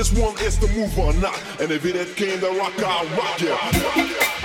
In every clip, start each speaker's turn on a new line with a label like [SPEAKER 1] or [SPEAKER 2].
[SPEAKER 1] This one is the move or not. And if it ain't came, the rock, I rock,
[SPEAKER 2] yeah.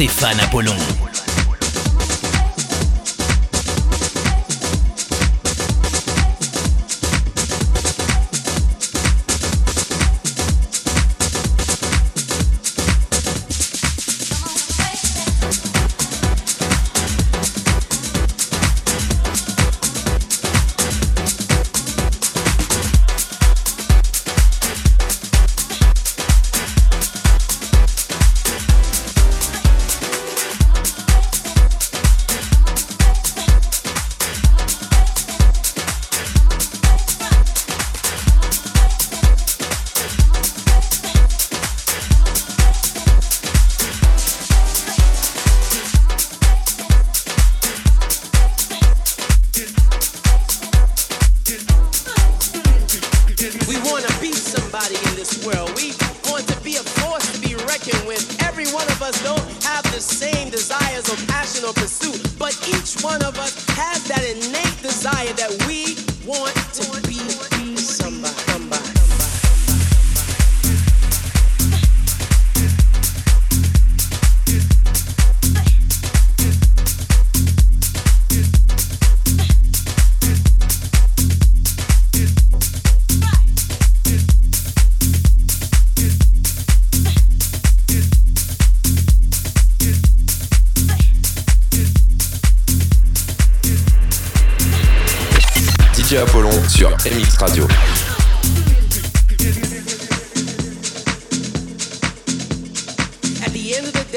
[SPEAKER 3] Stéphane Apollon.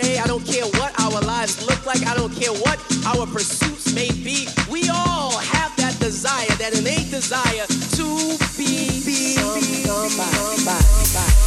[SPEAKER 3] say.
[SPEAKER 4] I don't care what our lives look like. I don't care what our pursuits may be. We all have that desire, that innate desire to be, be, be somebody.
[SPEAKER 2] somebody.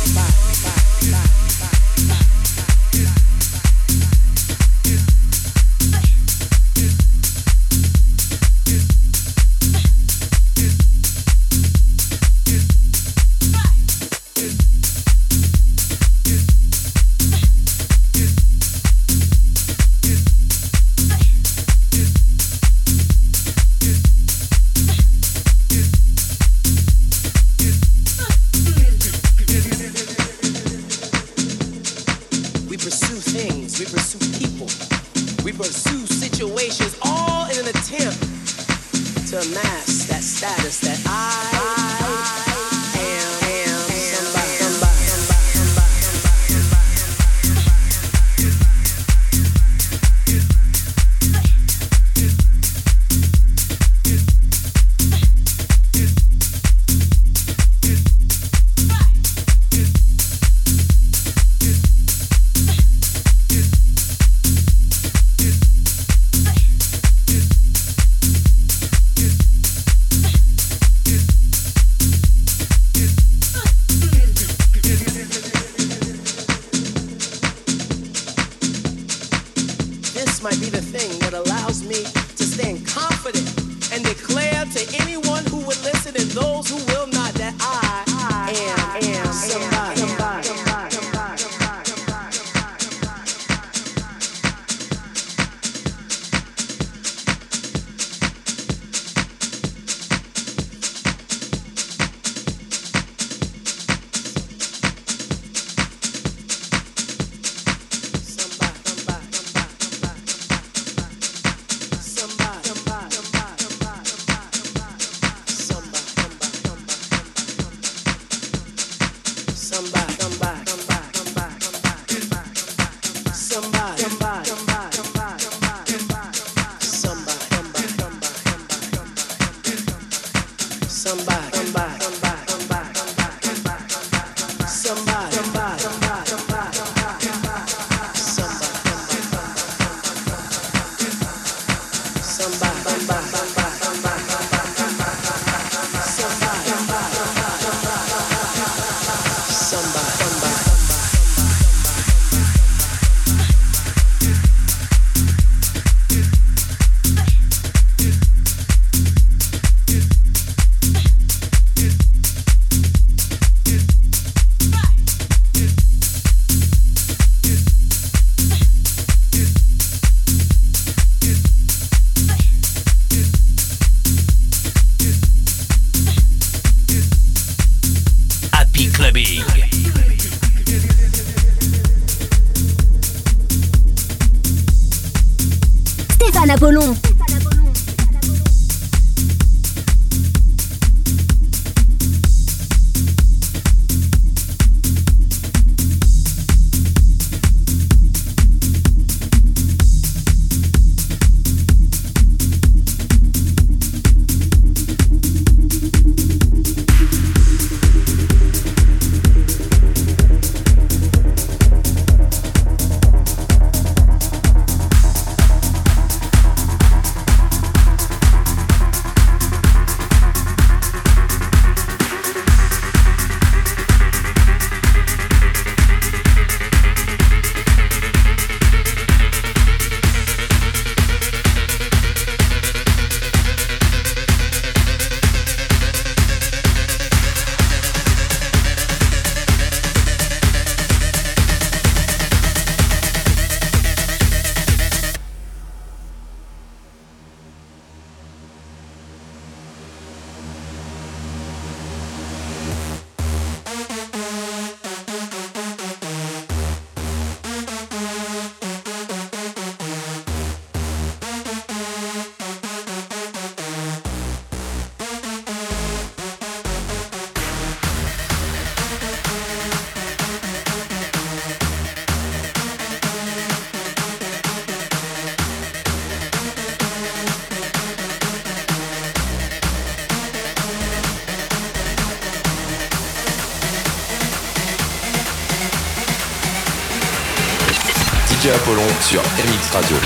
[SPEAKER 2] Apollon sur MX Radio.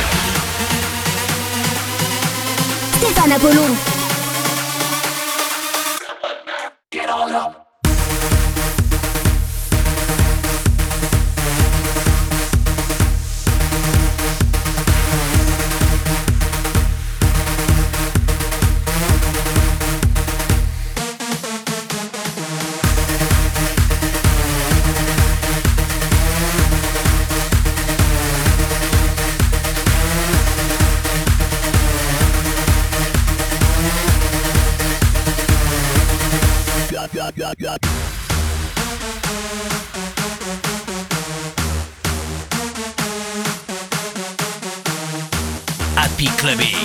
[SPEAKER 5] Stéphane Apollon.
[SPEAKER 3] Happy Clubbing.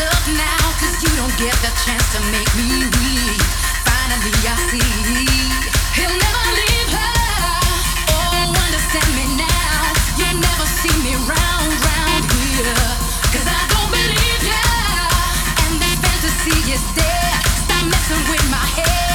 [SPEAKER 6] love now, you don't get the chance to make me weak. Finally, I see he'll never leave her. Oh, understand me now. You never see me round, round I don't believe ya. And that fantasy is. Stop messing with my head.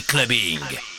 [SPEAKER 6] Clubbing.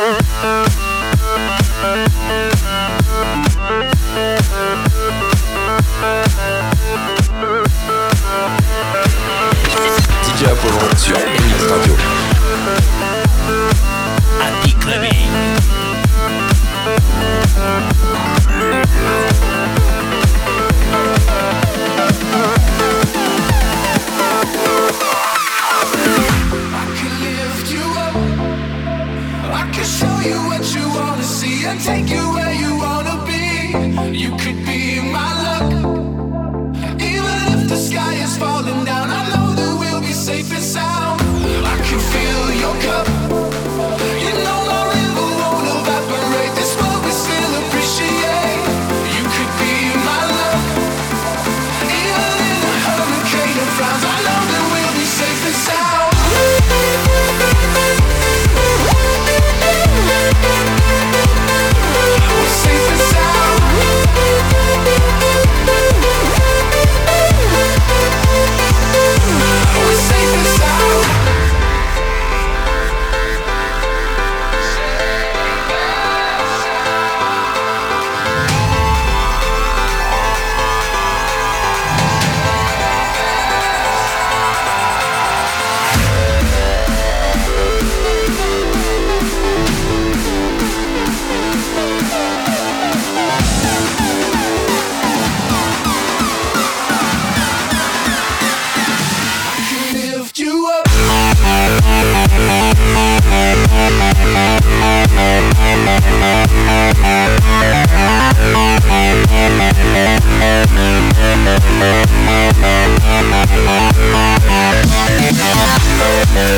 [SPEAKER 6] Mm-hmm. DJ Apollon sur MX Radio. Clubbing.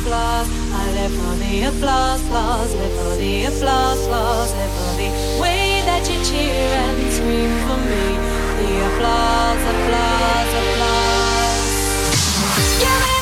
[SPEAKER 7] applause. I live for the applause, applause. Live for the applause, applause. Live for the way that you cheer and scream for me. The applause, applause, applause. Give me